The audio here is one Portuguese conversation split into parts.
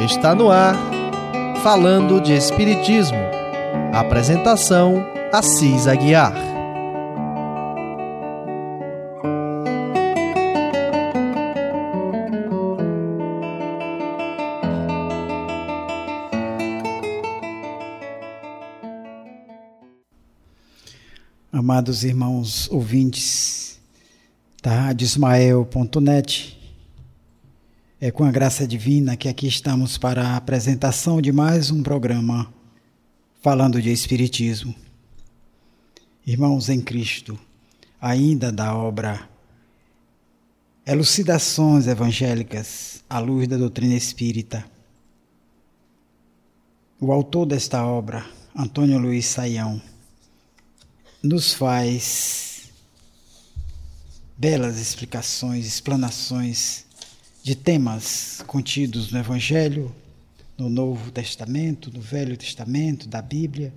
Está no ar, falando de Espiritismo. Apresentação: Assis Aguiar. Amados irmãos ouvintes da Rádio Ismael.net, é com a graça divina que aqui estamos para a apresentação de mais um programa falando de Espiritismo. Irmãos em Cristo, ainda da obra Elucidações Evangélicas à Luz da Doutrina Espírita. O autor desta obra, Antônio Luiz Saião, nos faz belas explicações, explanações de temas contidos no Evangelho, no Novo Testamento, no Velho Testamento, da Bíblia.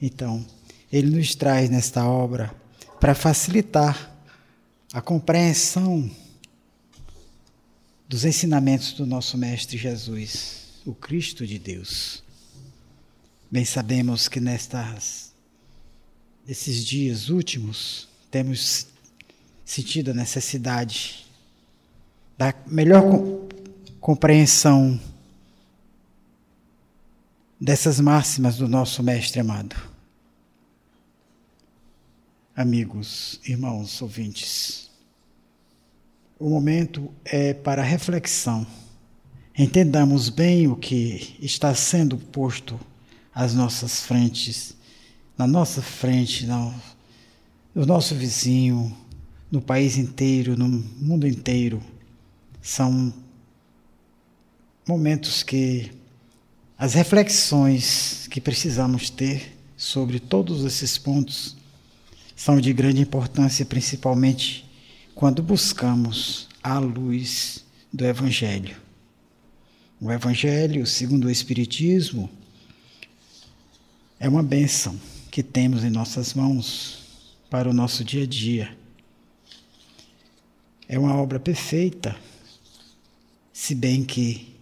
Então, ele nos traz nesta obra para facilitar a compreensão dos ensinamentos do nosso Mestre Jesus, o Cristo de Deus. Bem sabemos que nestas esses dias últimos temos sentido a necessidade da melhor compreensão dessas máximas do nosso Mestre amado. Amigos, irmãos, ouvintes, o momento é para reflexão. Entendamos bem o que está sendo posto às nossas frentes, na nossa frente, no, no nosso vizinho, no país inteiro, no mundo inteiro são momentos que as reflexões que precisamos ter sobre todos esses pontos são de grande importância, principalmente quando buscamos a luz do Evangelho. O Evangelho, segundo o Espiritismo, é uma bênção que temos em nossas mãos para o nosso dia a dia. É uma obra perfeita se bem que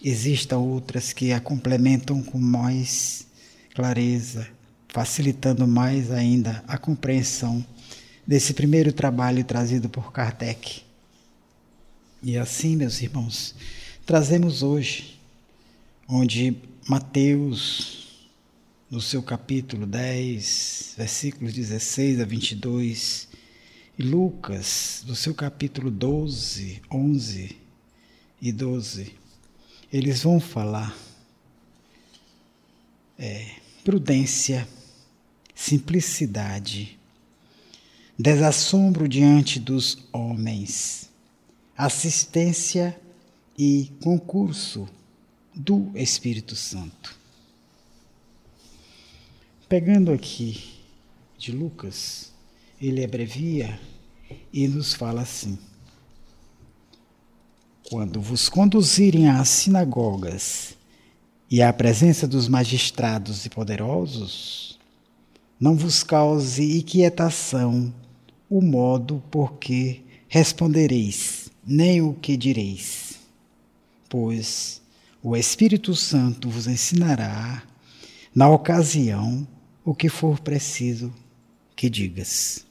existam outras que a complementam com mais clareza, facilitando mais ainda a compreensão desse primeiro trabalho trazido por Kardec. E assim, meus irmãos, trazemos hoje, onde Mateus, no seu capítulo 10, versículos 16 a 22, e Lucas, no seu capítulo 12, 11 e 12, eles vão falar é, prudência, simplicidade, desassombro diante dos homens, assistência e concurso do Espírito Santo. Pegando aqui de Lucas, ele abrevia e nos fala assim. Quando vos conduzirem às sinagogas e à presença dos magistrados e poderosos, não vos cause inquietação o modo por que respondereis, nem o que direis, pois o Espírito Santo vos ensinará, na ocasião, o que for preciso que digas.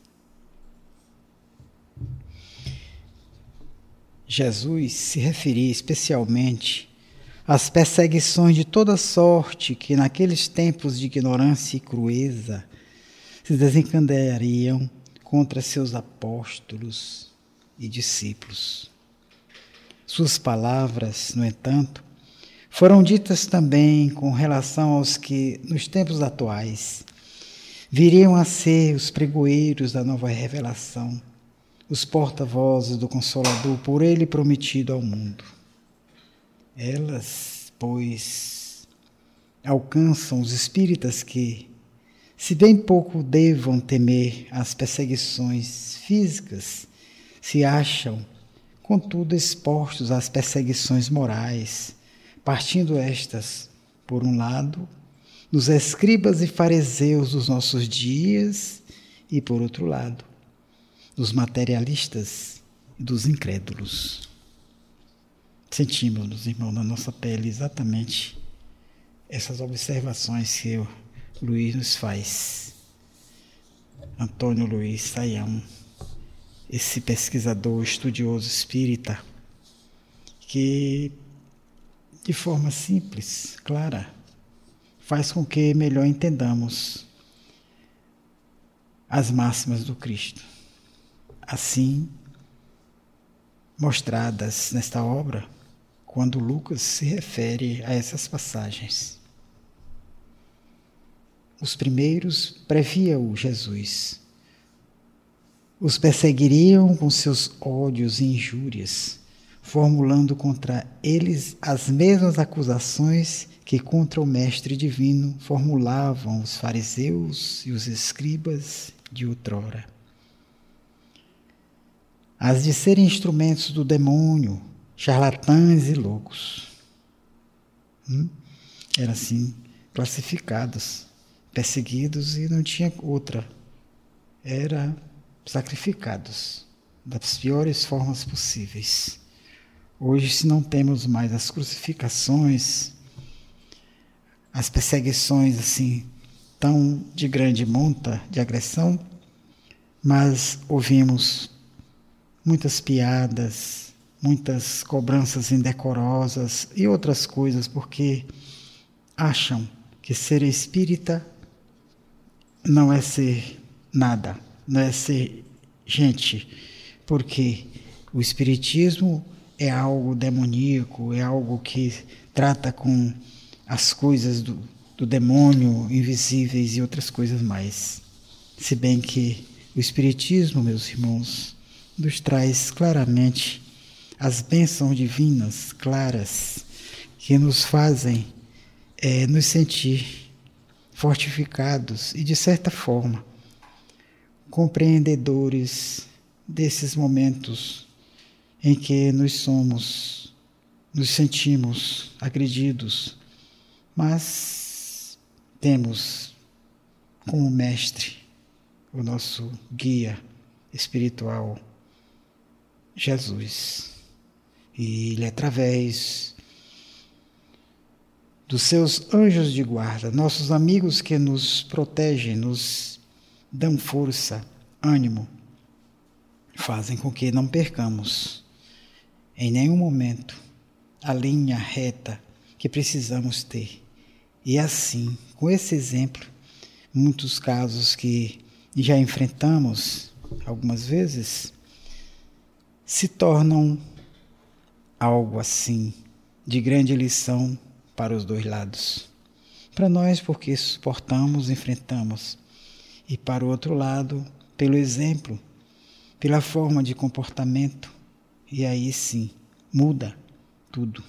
Jesus se referia especialmente às perseguições de toda sorte que naqueles tempos de ignorância e crueza se desencadeariam contra seus apóstolos e discípulos. Suas palavras, no entanto, foram ditas também com relação aos que, nos tempos atuais, viriam a ser os pregoeiros da nova revelação os porta-vozes do Consolador por ele prometido ao mundo. Elas, pois, alcançam os espíritas que, se bem pouco devam temer as perseguições físicas, se acham, contudo, expostos às perseguições morais, partindo estas, por um lado, dos escribas e fariseus dos nossos dias, e por outro lado, dos materialistas e dos incrédulos. sentimos, meus irmãos, na nossa pele exatamente essas observações que o Luiz nos faz. Antônio Luiz Saião, esse pesquisador, estudioso espírita, que de forma simples, clara, faz com que melhor entendamos as máximas do Cristo. Assim, mostradas nesta obra, quando Lucas se refere a essas passagens. Os primeiros previa-o Jesus. Os perseguiriam com seus ódios e injúrias, formulando contra eles as mesmas acusações que contra o Mestre Divino formulavam os fariseus e os escribas de outrora. As de serem instrumentos do demônio, charlatães e loucos. Hum? Eram assim classificados perseguidos e não tinha outra. Era sacrificados das piores formas possíveis. Hoje, se não temos mais as crucificações, as perseguições assim tão de grande monta de agressão, mas ouvimos muitas piadas, muitas cobranças indecorosas e outras coisas porque acham que ser espírita não é ser nada, não é ser gente, porque o Espiritismo é algo demoníaco, é algo que trata com as coisas do, do demônio, invisíveis e outras coisas mais. Se bem que o Espiritismo, meus irmãos, nos traz claramente as bênçãos divinas claras que nos fazem é, nos sentir fortificados e, de certa forma, compreendedores desses momentos em que nos somos, nos sentimos agredidos, mas temos como mestre o nosso guia espiritual, Jesus. E ele, através dos seus anjos de guarda, nossos amigos que nos protegem, nos dão força, ânimo, fazem com que não percamos em nenhum momento a linha reta que precisamos ter. E assim, com esse exemplo, muitos casos que já enfrentamos algumas vezes se tornam algo assim de grande lição para os dois lados. Para nós, porque suportamos, enfrentamos, e para o outro lado, pelo exemplo, pela forma de comportamento, e aí sim, muda tudo.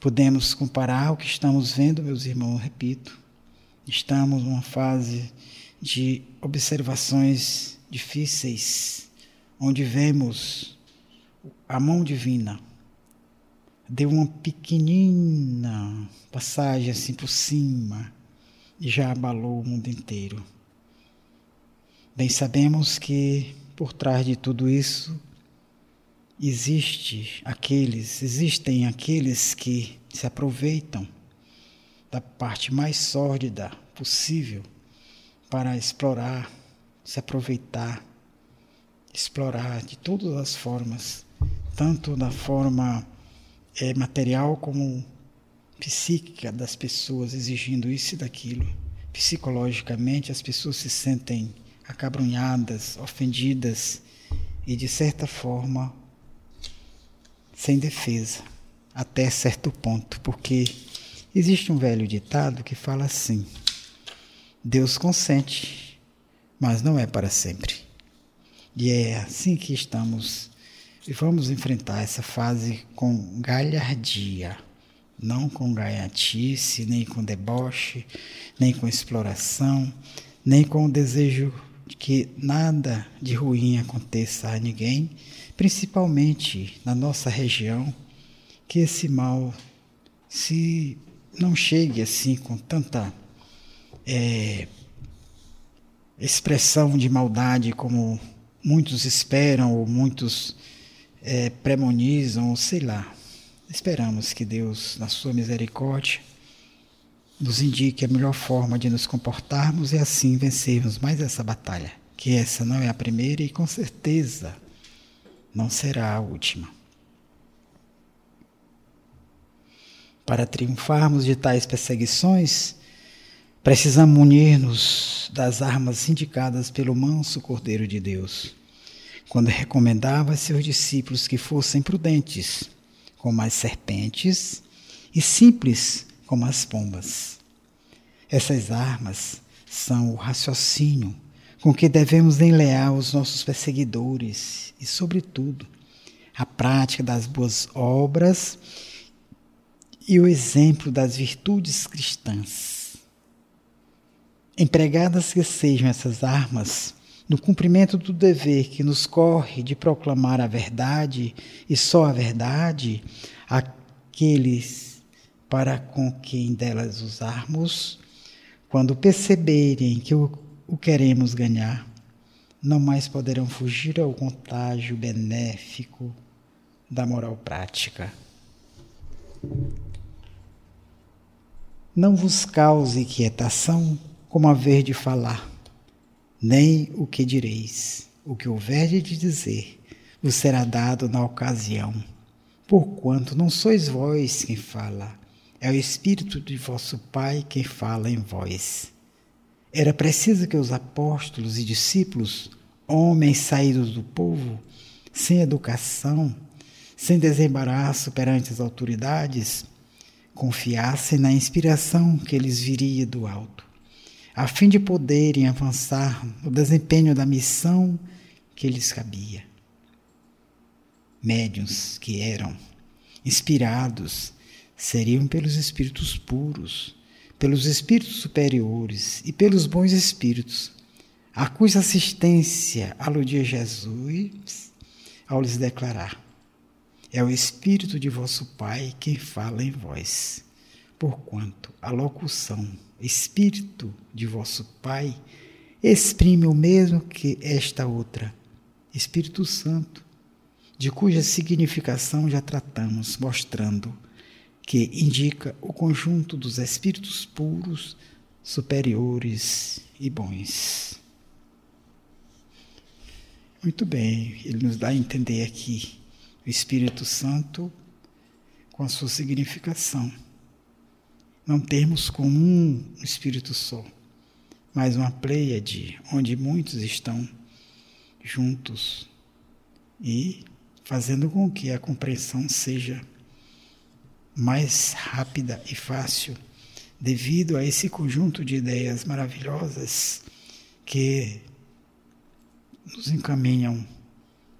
Podemos comparar o que estamos vendo, meus irmãos, repito, estamos numa fase de observações difíceis, onde vemos a mão divina deu uma pequenina passagem assim por cima e já abalou o mundo inteiro. Bem sabemos que por trás de tudo isso existe aqueles, existem aqueles que se aproveitam da parte mais sórdida possível para explorar, se aproveitar, explorar de todas as formas, tanto da forma é, material como psíquica das pessoas, exigindo isso e daquilo. Psicologicamente, as pessoas se sentem acabrunhadas, ofendidas e, de certa forma, sem defesa, até certo ponto, porque existe um velho ditado que fala assim: Deus consente, mas não é para sempre. E é assim que estamos. E vamos enfrentar essa fase com galhardia, não com gaiatice, nem com deboche, nem com exploração, nem com o desejo de que nada de ruim aconteça a ninguém, principalmente na nossa região, que esse mal se não chegue assim com tanta é, expressão de maldade como muitos esperam ou muitos é, premonizam, sei lá. Esperamos que Deus, na sua misericórdia, nos indique a melhor forma de nos comportarmos e assim vencermos mais essa batalha. Que essa não é a primeira e com certeza não será a última. Para triunfarmos de tais perseguições, precisamos munir-nos das armas indicadas pelo manso Cordeiro de Deus, quando recomendava a seus discípulos que fossem prudentes, como as serpentes, e simples como as pombas. Essas armas são o raciocínio com que devemos enlear os nossos perseguidores e, sobretudo, a prática das boas obras e o exemplo das virtudes cristãs. Empregadas que sejam essas armas no cumprimento do dever que nos corre de proclamar a verdade e só a verdade àqueles para com quem delas usarmos, quando perceberem que o, o queremos ganhar, não mais poderão fugir ao contágio benéfico da moral prática. Não vos cause quietação como haver de falar, nem o que direis. O que houver de dizer vos será dado na ocasião, porquanto não sois vós quem fala, é o Espírito de vosso Pai quem fala em vós. Era preciso que os apóstolos e discípulos, homens saídos do povo, sem educação, sem desembaraço perante as autoridades, confiassem na inspiração que lhes viria do alto, a fim de poderem avançar no desempenho da missão que lhes cabia. Médiuns que eram inspirados seriam pelos espíritos puros, pelos espíritos superiores e pelos bons espíritos, a cuja assistência aludia Jesus ao lhes declarar: é o Espírito de vosso Pai quem fala em vós. Porquanto a locução Espírito de vosso Pai exprime o mesmo que esta outra, Espírito Santo, de cuja significação já tratamos, mostrando que indica o conjunto dos espíritos puros, superiores e bons. Muito bem, ele nos dá a entender aqui o Espírito Santo com a sua significação. Não termos como um Espírito só, mas uma pleiade onde muitos estão juntos e fazendo com que a compreensão seja mais rápida e fácil, devido a esse conjunto de ideias maravilhosas que nos encaminham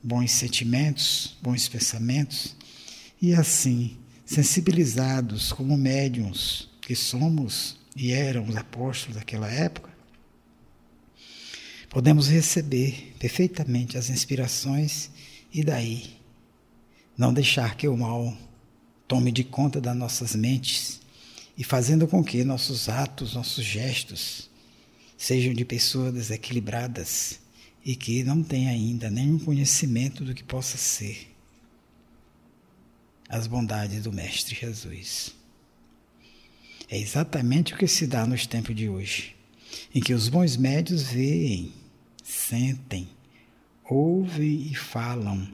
bons sentimentos, bons pensamentos, e assim, sensibilizados como médiums que somos e eram os apóstolos daquela época, podemos receber perfeitamente as inspirações e daí não deixar que o mal tome de conta das nossas mentes e fazendo com que nossos atos, nossos gestos sejam de pessoas desequilibradas e que não tem ainda nenhum conhecimento do que possa ser as bondades do Mestre Jesus. É exatamente o que se dá nos tempos de hoje, em que os bons médios veem, sentem, ouvem e falam,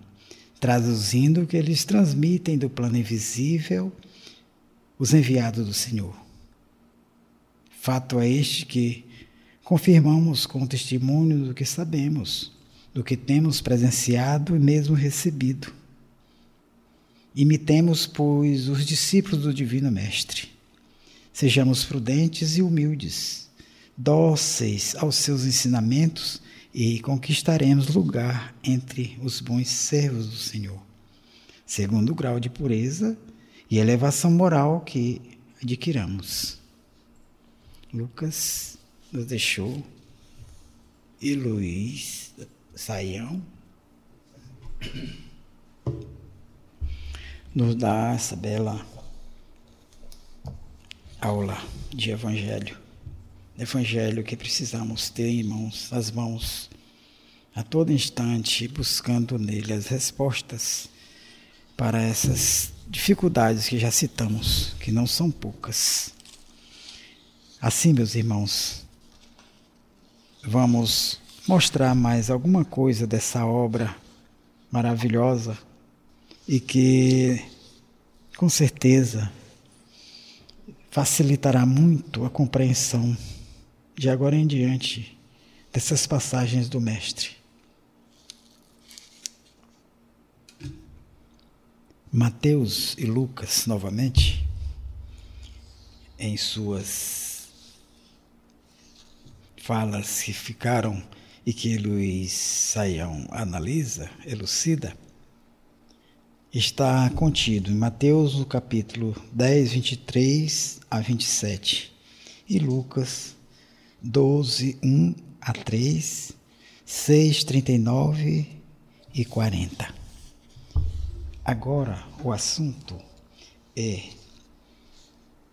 traduzindo o que eles transmitem do plano invisível, os enviados do Senhor. Fato é este que confirmamos com o testemunho do que sabemos, do que temos presenciado e mesmo recebido. Imitemos, pois, os discípulos do Divino Mestre. Sejamos prudentes e humildes, dóceis aos seus ensinamentos e conquistaremos lugar entre os bons servos do Senhor, segundo o grau de pureza e elevação moral que adquiramos. Lucas nos deixou e Luiz Saião nos dá essa bela aula de Evangelho. Evangelho que precisamos ter em mãos, nas mãos, a todo instante, buscando nele as respostas para essas dificuldades que já citamos, que não são poucas. Assim, meus irmãos, vamos mostrar mais alguma coisa dessa obra maravilhosa e que, com certeza, facilitará muito a compreensão de agora em diante dessas passagens do Mestre. Mateus e Lucas, novamente, em suas falas que ficaram e que Luiz Saião analisa, elucida, está contido em Mateus, no capítulo 10, 23 a 27, e Lucas 12, 1 a 3, 6, 39 e 40. Agora o assunto é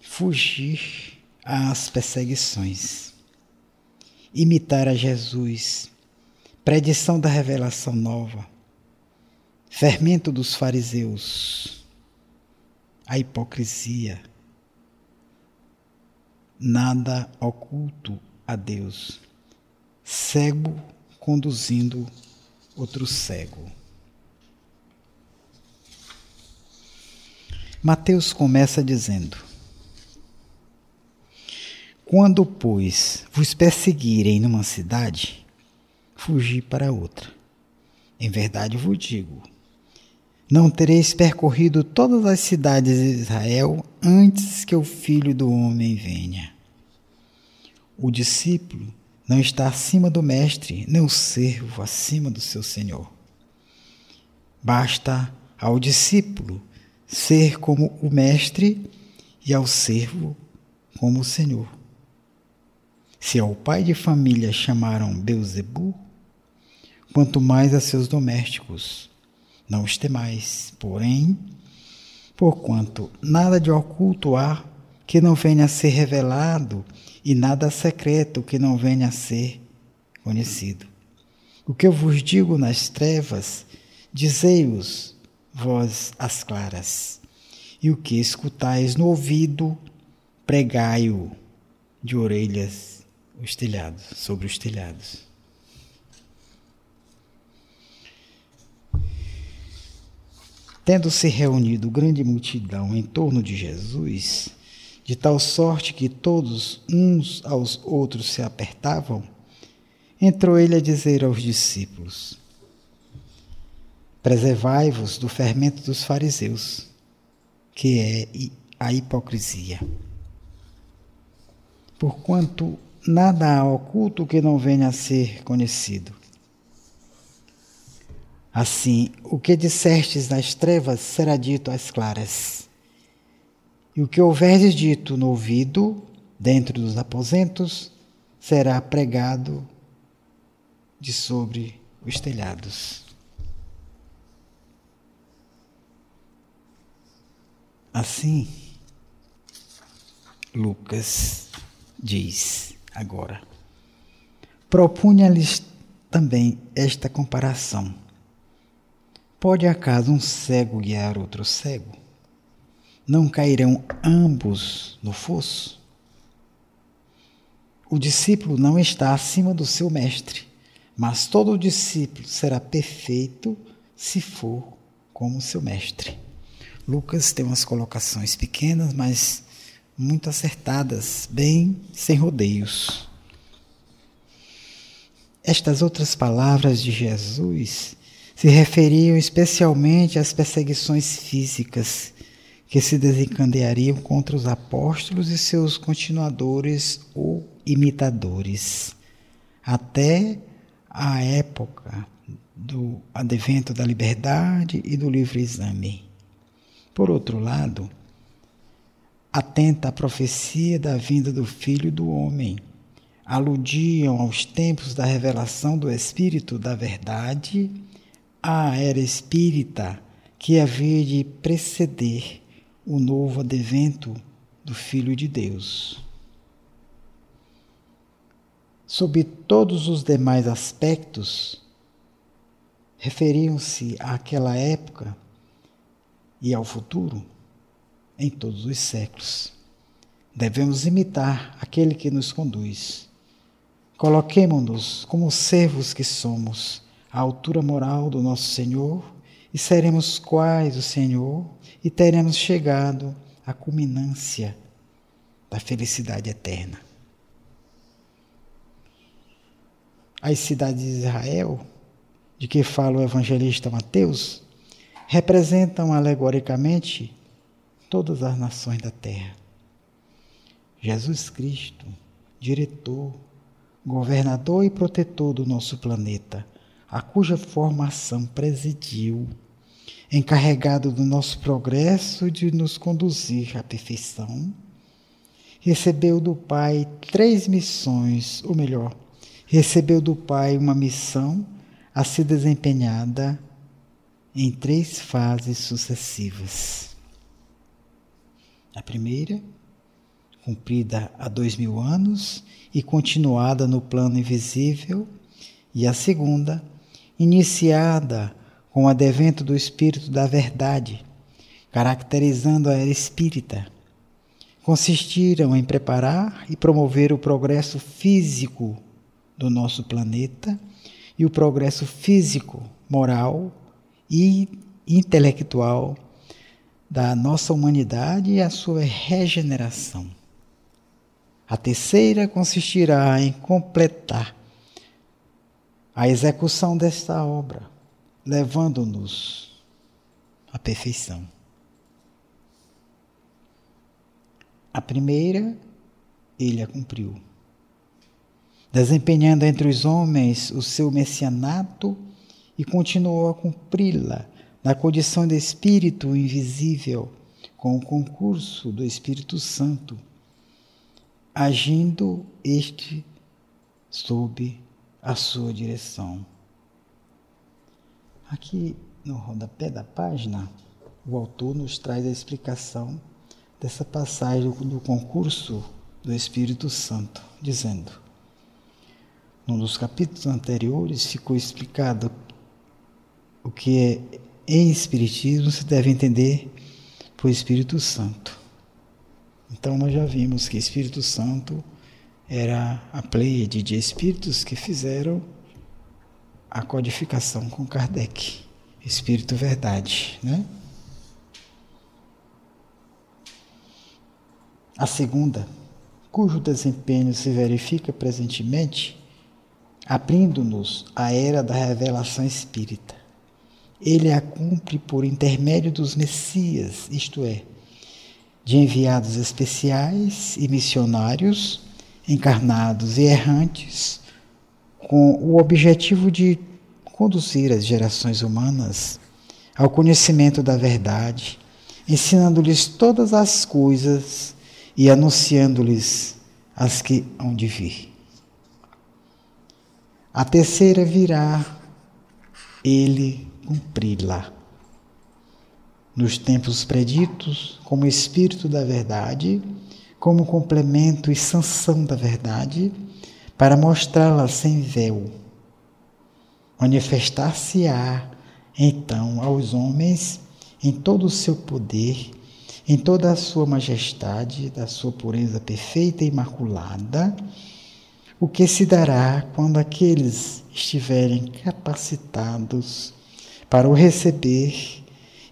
fugir às perseguições, imitar a Jesus, predição da revelação nova, fermento dos fariseus, a hipocrisia, nada oculto a Deus, cego conduzindo outro cego. Mateus começa dizendo: Quando, pois, vos perseguirem numa cidade, fugi para outra. Em verdade vos digo: não tereis percorrido todas as cidades de Israel antes que o filho do homem venha. O discípulo não está acima do mestre, nem o servo acima do seu senhor. Basta ao discípulo ser como o mestre e ao servo como o senhor. Se ao pai de família chamaram Beuzebu, quanto mais a seus domésticos não os temais, porém, porquanto nada de oculto há que não venha a ser revelado, e nada secreto que não venha a ser conhecido. O que eu vos digo nas trevas, dizei-os vós as claras, e o que escutais no ouvido, pregai-o de orelhas os telhados, sobre os telhados. Tendo se reunido grande multidão em torno de Jesus, de tal sorte que todos uns aos outros se apertavam, entrou ele a dizer aos discípulos: Preservai-vos do fermento dos fariseus, que é a hipocrisia. Porquanto nada há oculto que não venha a ser conhecido Assim, o que dissestes nas trevas será dito às claras. E o que houveres dito no ouvido, dentro dos aposentos, será pregado de sobre os telhados. Assim, Lucas diz agora: propunha-lhes também esta comparação Pode acaso um cego guiar outro cego? Não cairão ambos no fosso? O discípulo não está acima do seu mestre, mas todo discípulo será perfeito se for como seu mestre. Lucas tem umas colocações pequenas, mas muito acertadas, bem sem rodeios. Estas outras palavras de Jesus se referiam especialmente às perseguições físicas que se desencadeariam contra os apóstolos e seus continuadores ou imitadores, até a época do advento da liberdade e do livre exame. Por outro lado, atenta à profecia da vinda do Filho do Homem, aludiam aos tempos da revelação do Espírito da Verdade a era espírita que havia de preceder o novo advento do Filho de Deus. Sob todos os demais aspectos, referiam-se àquela época e ao futuro em todos os séculos. Devemos imitar aquele que nos conduz. Coloquemo-nos como servos que somos, à altura moral do nosso Senhor, e seremos quais o Senhor, e teremos chegado à culminância da felicidade eterna. As cidades de Israel, de que fala o evangelista Mateus, representam alegoricamente todas as nações da terra. Jesus Cristo, diretor, governador e protetor do nosso planeta, a cuja formação presidiu, encarregado do nosso progresso de nos conduzir à perfeição, recebeu do Pai três missões, ou melhor, recebeu do Pai uma missão a ser desempenhada em três fases sucessivas. A primeira, cumprida há dois mil anos e continuada no plano invisível, e a segunda, iniciada com o advento do Espírito da Verdade, caracterizando a era espírita, consistiram em preparar e promover o progresso físico do nosso planeta e o progresso físico, moral e intelectual da nossa humanidade e a sua regeneração. A terceira consistirá em completar a execução desta obra, levando-nos à perfeição. A primeira, ele a cumpriu desempenhando entre os homens o seu messianato e continuou a cumpri-la na condição de espírito invisível, com o concurso do Espírito Santo, agindo este sob a sua direção. Aqui no rodapé da página, o autor nos traz a explicação dessa passagem do concurso do Espírito Santo, dizendo: num dos capítulos anteriores ficou explicado o que é em Espiritismo se deve entender por Espírito Santo. Então nós já vimos que Espírito Santo era a pleiade de espíritos que fizeram a codificação com Kardec. Espírito Verdade, né? A segunda, cujo desempenho se verifica presentemente, abrindo-nos a era da revelação espírita. Ele a cumpre por intermédio dos Messias, isto é, de enviados especiais e missionários, encarnados e errantes, com o objetivo de conduzir as gerações humanas ao conhecimento da verdade, ensinando-lhes todas as coisas e anunciando-lhes as que hão de vir. A terceira virá ele cumpri-la. Nos tempos preditos, como Espírito da Verdade, como complemento e sanção da verdade, para mostrá-la sem véu. Manifestar-se-á, então, aos homens em todo o seu poder, em toda a sua majestade, da sua pureza perfeita e imaculada, o que se dará quando aqueles estiverem capacitados para o receber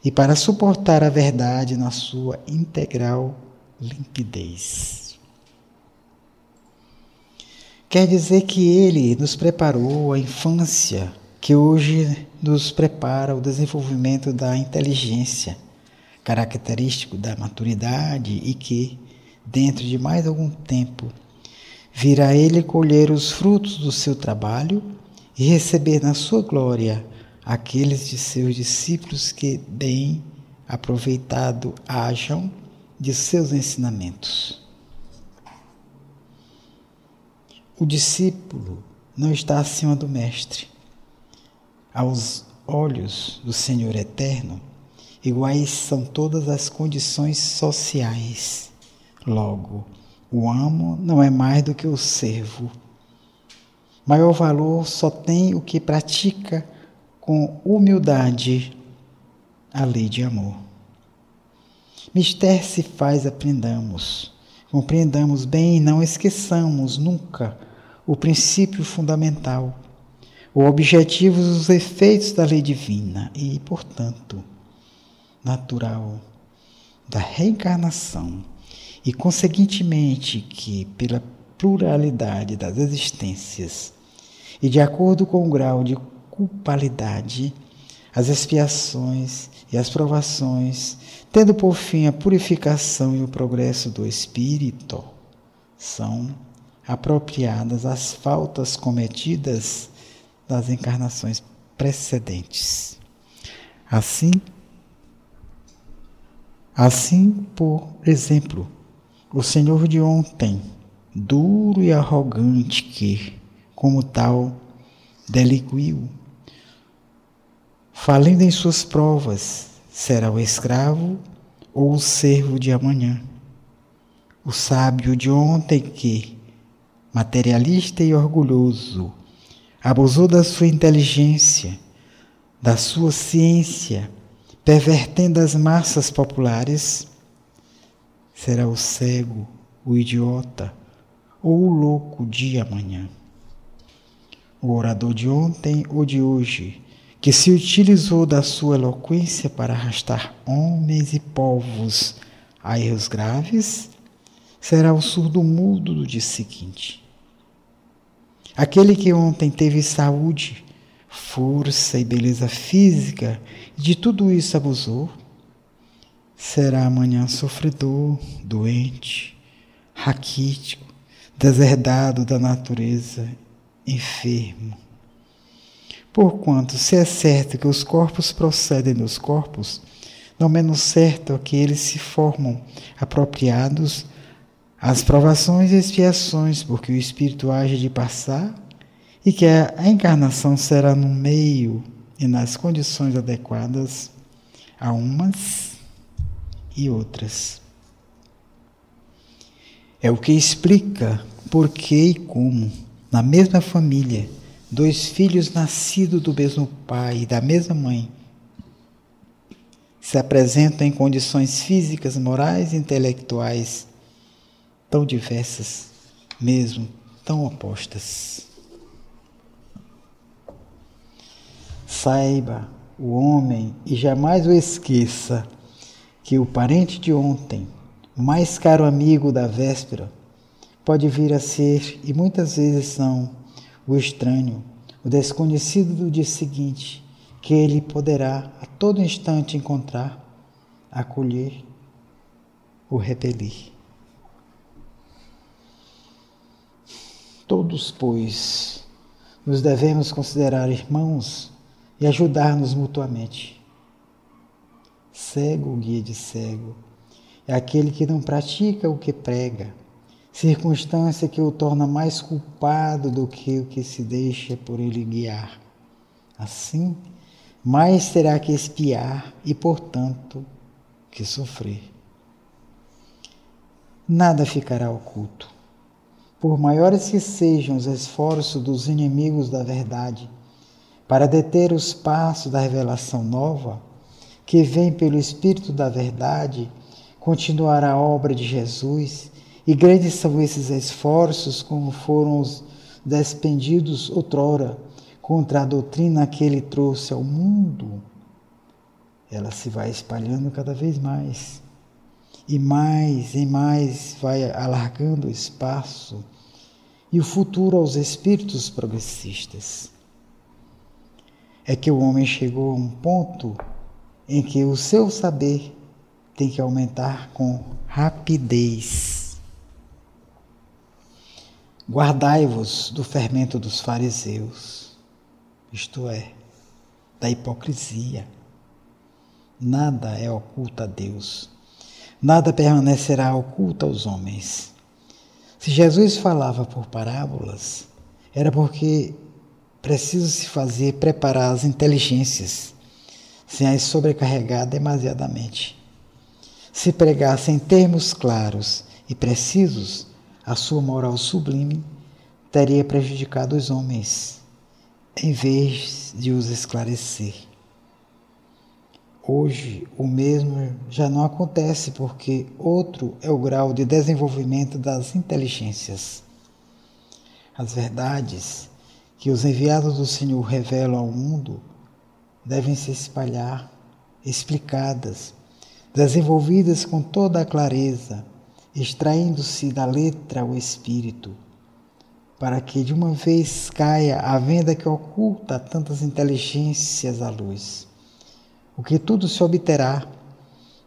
e para suportar a verdade na sua integral limpidez. Quer dizer que ele nos preparou a infância, que hoje nos prepara o desenvolvimento da inteligência, característico da maturidade e que, dentro de mais algum tempo, virá ele colher os frutos do seu trabalho e receber na sua glória aqueles de seus discípulos que, bem aproveitado, hajam de seus ensinamentos. O discípulo não está acima do Mestre. Aos olhos do Senhor eterno, iguais são todas as condições sociais. Logo, o amo não é mais do que o servo. Maior valor só tem o que pratica com humildade a lei de amor. Mistério se faz aprendamos. Compreendamos bem e não esqueçamos nunca o princípio fundamental, o objetivo dos efeitos da lei divina e, portanto, natural da reencarnação e, conseguintemente, que pela pluralidade das existências e de acordo com o grau de culpabilidade, as expiações e as provações, tendo por fim a purificação e o progresso do espírito, são apropriadas às faltas cometidas das encarnações precedentes. Assim, assim, por exemplo, o Senhor de ontem, duro e arrogante que, como tal, deliquiu, falando em suas provas, será o escravo ou o servo de amanhã. O sábio de ontem que, materialista e orgulhoso, abusou da sua inteligência, da sua ciência, pervertendo as massas populares, será o cego, o idiota ou o louco de amanhã. O orador de ontem ou de hoje, que se utilizou da sua eloquência para arrastar homens e povos a erros graves, será o surdo mudo do dia seguinte. Aquele que ontem teve saúde, força e beleza física, e de tudo isso abusou, será amanhã sofredor, doente, raquítico, deserdado da natureza, enfermo. Porquanto, se é certo que os corpos procedem dos corpos, não menos certo é que eles se formam apropriados as provações e expiações, porque o Espírito age de passar e que a encarnação será no meio e nas condições adequadas a umas e outras. É o que explica por que e como, na mesma família, dois filhos nascidos do mesmo pai e da mesma mãe se apresentam em condições físicas, morais e intelectuais tão diversas, mesmo tão opostas. Saiba, o homem, e jamais o esqueça, que o parente de ontem, o mais caro amigo da véspera, pode vir a ser, e muitas vezes são, o estranho, o desconhecido do dia seguinte, que ele poderá a todo instante encontrar, acolher ou repelir. Todos, pois, nos devemos considerar irmãos e ajudar-nos mutuamente. Cego, guia de cego, é aquele que não pratica o que prega, circunstância que o torna mais culpado do que o que se deixa por ele guiar. Assim, mais terá que espiar e, portanto, que sofrer. Nada ficará oculto por maiores que sejam os esforços dos inimigos da verdade para deter os passos da revelação nova, que vem pelo Espírito da Verdade, continuará a obra de Jesus, e grandes são esses esforços, como foram os despendidos outrora contra a doutrina que ele trouxe ao mundo. Ela se vai espalhando cada vez mais, e mais e mais vai alargando o espaço e o futuro aos espíritos progressistas. É que o homem chegou a um ponto em que o seu saber tem que aumentar com rapidez. Guardai-vos do fermento dos fariseus, isto é, da hipocrisia. Nada é oculto a Deus, nada permanecerá oculto aos homens. Se Jesus falava por parábolas, era porque preciso se fazer preparar as inteligências, sem as sobrecarregar demasiadamente. Se pregasse em termos claros e precisos, a sua moral sublime teria prejudicado os homens, em vez de os esclarecer. Hoje, o mesmo já não acontece porque outro é o grau de desenvolvimento das inteligências. As verdades que os enviados do Senhor revelam ao mundo devem se espalhar, explicadas, desenvolvidas com toda a clareza, extraindo-se da letra o espírito, para que de uma vez caia a venda que oculta tantas inteligências à luz o que tudo se obterá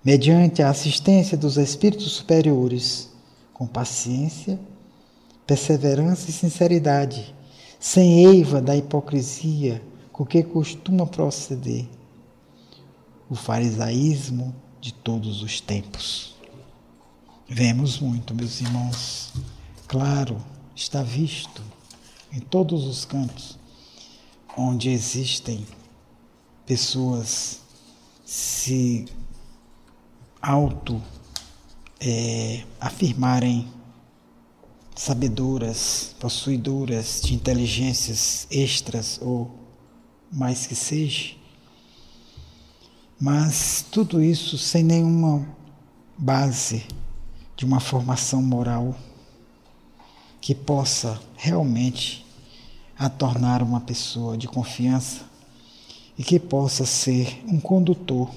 mediante a assistência dos espíritos superiores, com paciência, perseverança e sinceridade, sem eiva da hipocrisia com que costuma proceder o farisaísmo de todos os tempos. Vemos muito, meus irmãos, claro, está visto em todos os cantos onde existem pessoas se auto é, afirmarem sabedoras, possuidoras de inteligências extras ou mais que seja, mas tudo isso sem nenhuma base de uma formação moral que possa realmente a tornar uma pessoa de confiança e que possa ser um condutor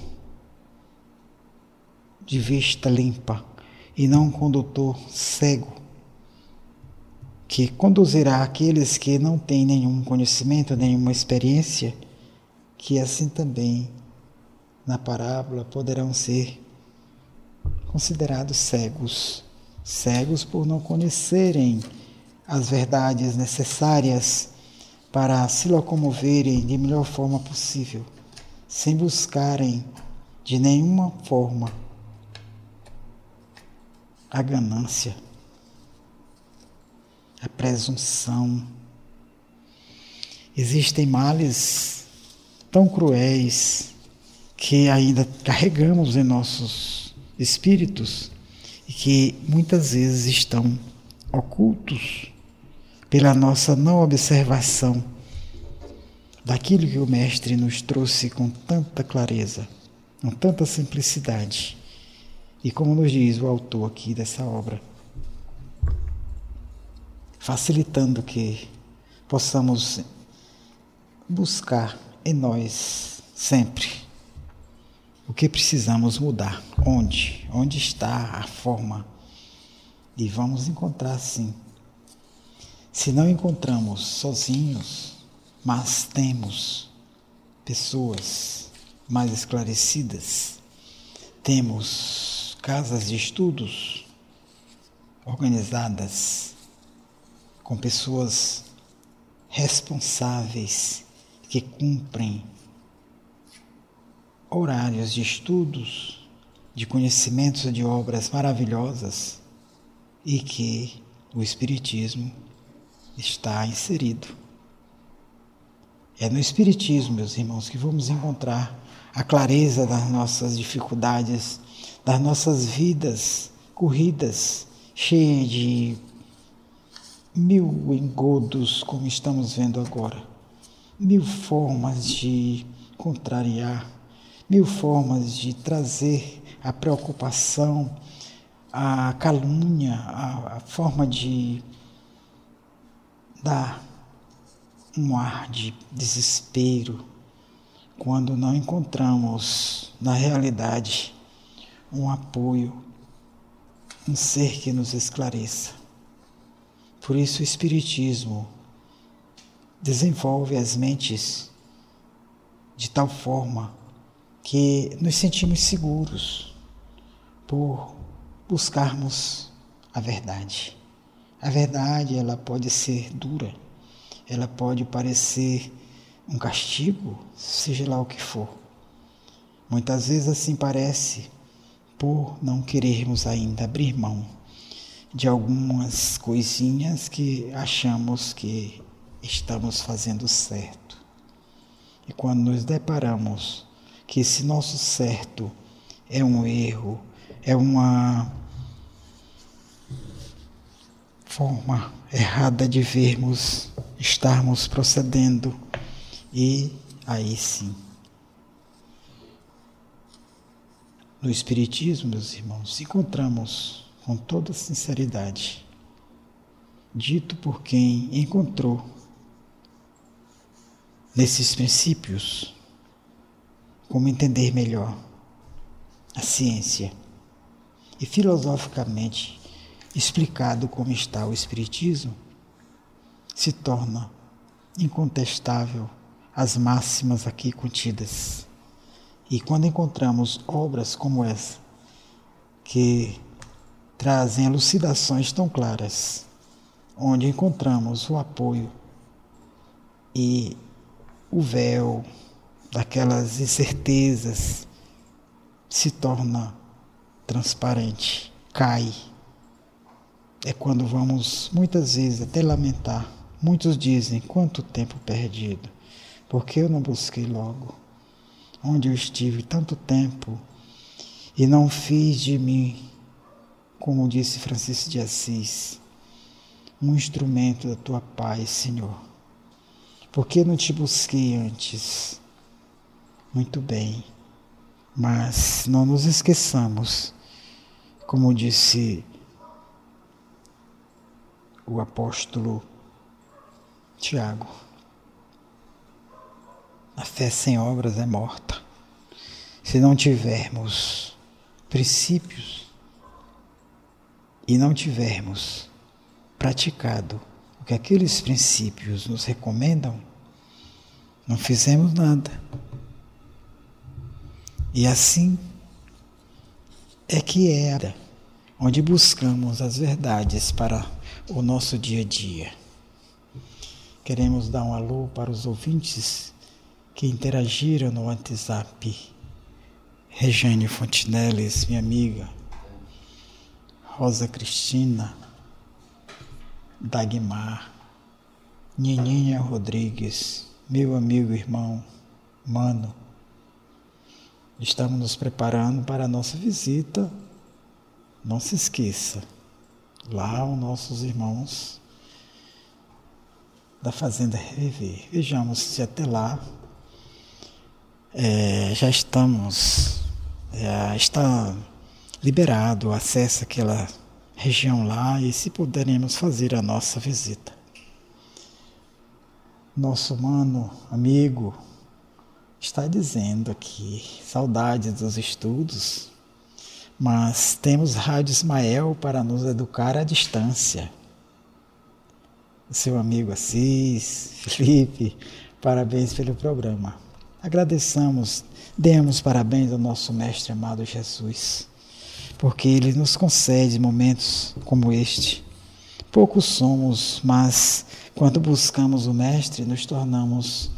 de vista limpa e não um condutor cego que conduzirá aqueles que não têm nenhum conhecimento, nenhuma experiência, que assim também na parábola poderão ser considerados cegos, cegos por não conhecerem as verdades necessárias para se locomoverem de melhor forma possível, sem buscarem de nenhuma forma a ganância, a presunção. Existem males tão cruéis que ainda carregamos em nossos espíritos que muitas vezes estão ocultos pela nossa não observação daquilo que o Mestre nos trouxe com tanta clareza, com tanta simplicidade. E como nos diz o autor aqui dessa obra, facilitando que possamos buscar em nós sempre o que precisamos mudar, onde, onde está a forma, e vamos encontrar sim. Se não encontramos sozinhos, mas temos pessoas mais esclarecidas, temos casas de estudos organizadas com pessoas responsáveis que cumprem horários de estudos, de conhecimentos de obras maravilhosas e que o Espiritismo está inserido. É no Espiritismo, meus irmãos, que vamos encontrar a clareza das nossas dificuldades, das nossas vidas corridas, cheias de mil engodos, como estamos vendo agora, mil formas de contrariar, mil formas de trazer a preocupação, a calúnia, a, a forma de dá um ar de desespero quando não encontramos na realidade um apoio, um ser que nos esclareça. Por isso o Espiritismo desenvolve as mentes de tal forma que nos sentimos seguros por buscarmos a verdade. A verdade, ela pode ser dura, ela pode parecer um castigo, seja lá o que for. Muitas vezes assim parece, por não querermos ainda abrir mão de algumas coisinhas que achamos que estamos fazendo certo. E quando nos deparamos que esse nosso certo é um erro, é uma forma errada de vermos, estarmos procedendo. E aí sim, No Espiritismo, meus irmãos, encontramos com toda sinceridade, dito por quem encontrou nesses princípios como entender melhor a ciência e filosoficamente explicado como está o Espiritismo, se torna incontestável as máximas aqui contidas. E quando encontramos obras como essa, que trazem elucidações tão claras, onde encontramos o apoio e o véu daquelas incertezas se torna transparente, cai. É quando vamos muitas vezes até lamentar. Muitos dizem: quanto tempo perdido, porque eu não busquei logo onde eu estive tanto tempo e não fiz de mim, como disse Francisco de Assis, um instrumento da tua paz, Senhor. Porque não te busquei antes? Muito bem, mas não nos esqueçamos, como disse o apóstolo Tiago. A fé sem obras é morta. Se não tivermos princípios e não tivermos praticado o que aqueles princípios nos recomendam, não fizemos nada. E assim é que era onde buscamos as verdades para o nosso dia a dia. Queremos dar um alô para os ouvintes que interagiram no WhatsApp. Regiane Fontinelles, minha amiga. Rosa Cristina. Dagmar. Nininha Rodrigues, meu amigo irmão, mano. Estamos nos preparando para a nossa visita. Não se esqueça, lá os nossos irmãos da Fazenda Reviver. Vejamos se até lá é, já estamos, já está liberado o acesso àquela região lá e se puderemos fazer a nossa visita. Nosso mano, amigo, está dizendo aqui, saudades dos estudos, mas temos Rádio Ismael para nos educar à distância. Seu amigo Assis, Felipe, parabéns pelo programa. Agradeçamos, demos parabéns ao nosso Mestre amado Jesus, porque Ele nos concede momentos como este. Poucos somos, mas quando buscamos o Mestre, nos tornamos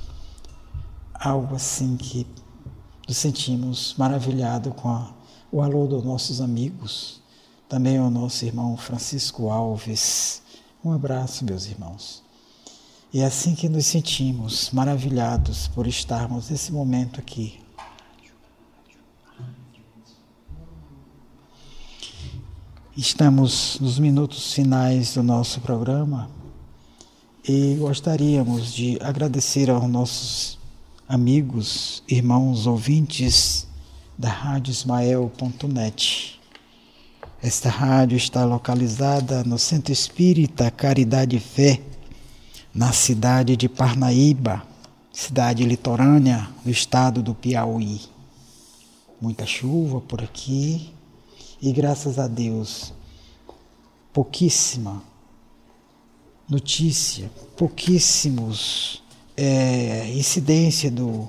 algo assim que nos sentimos maravilhados com a, o alô dos nossos amigos, também ao nosso irmão Francisco Alves. Um abraço, meus irmãos. E é assim que nos sentimos maravilhados por estarmos nesse momento aqui. Estamos nos minutos finais do nosso programa e gostaríamos de agradecer aos nossos amigos, irmãos ouvintes da Rádio Ismael.net. Esta rádio está localizada no Centro Espírita Caridade e Fé na cidade de Parnaíba, cidade litorânea do estado do Piauí. Muita chuva por aqui e graças a Deus, pouquíssima notícia, pouquíssimos é, incidência do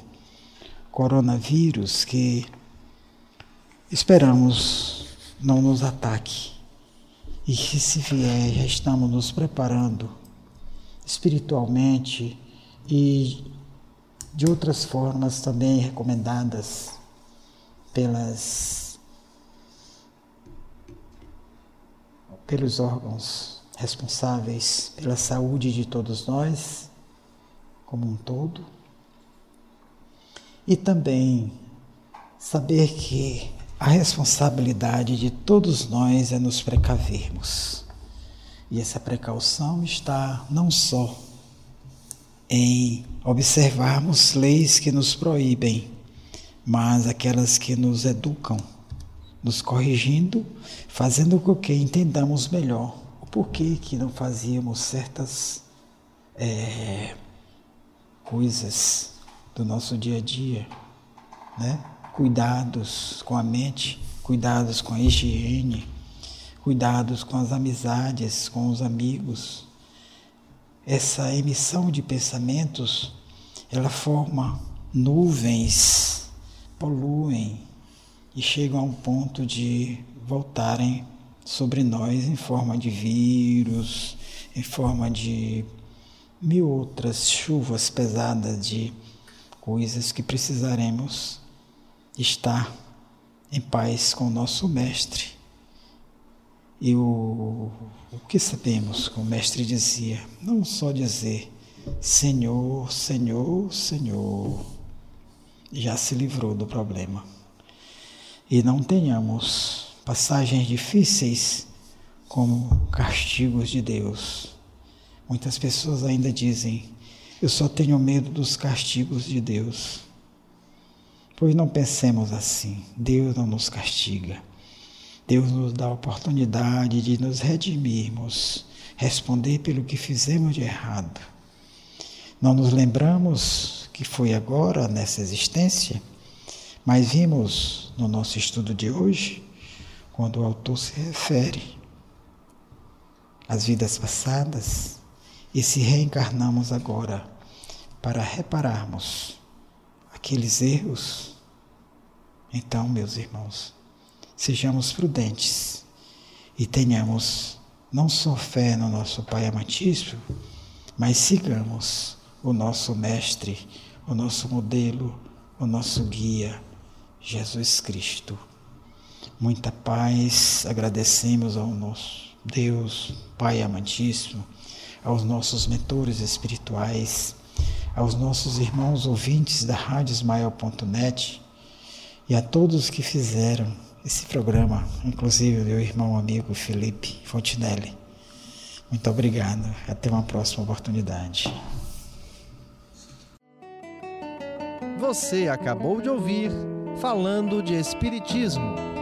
coronavírus que esperamos não nos ataque. E que se vier, já estamos nos preparando espiritualmente e de outras formas também recomendadas pelas pelos órgãos responsáveis pela saúde de todos nós como um todo. E também saber que a responsabilidade de todos nós é nos precavermos. E essa precaução está não só em observarmos leis que nos proíbem, mas aquelas que nos educam nos corrigindo, fazendo com que entendamos melhor o porquê que não fazíamos certas é, coisas do nosso dia a dia, né? Cuidados com a mente, cuidados com a higiene, cuidados com as amizades, com os amigos. Essa emissão de pensamentos, ela forma nuvens, poluem e chegam a um ponto de voltarem sobre nós em forma de vírus, em forma de mil outras chuvas pesadas de coisas que precisaremos estar em paz com o nosso Mestre. E o, o que sabemos, como o Mestre dizia, não só dizer Senhor, Senhor, Senhor, já se livrou do problema. E não tenhamos passagens difíceis como castigos de Deus. Muitas pessoas ainda dizem: Eu só tenho medo dos castigos de Deus. Pois não pensemos assim. Deus não nos castiga. Deus nos dá a oportunidade de nos redimirmos, responder pelo que fizemos de errado. Não nos lembramos que foi agora, nessa existência, mas vimos no nosso estudo de hoje, quando o autor se refere às vidas passadas e se reencarnamos agora para repararmos aqueles erros, então, meus irmãos, sejamos prudentes e tenhamos não só fé no nosso Pai amantíssimo, mas sigamos o nosso Mestre, o nosso modelo, o nosso guia, Jesus Cristo. Muita paz, agradecemos ao nosso Deus, Pai amantíssimo, aos nossos mentores espirituais aos nossos irmãos ouvintes da Rádio Ismael.net e a todos que fizeram esse programa, inclusive meu irmão amigo Felipe Fontinelli. Muito obrigado. Até uma próxima oportunidade. Você acabou de ouvir Falando de Espiritismo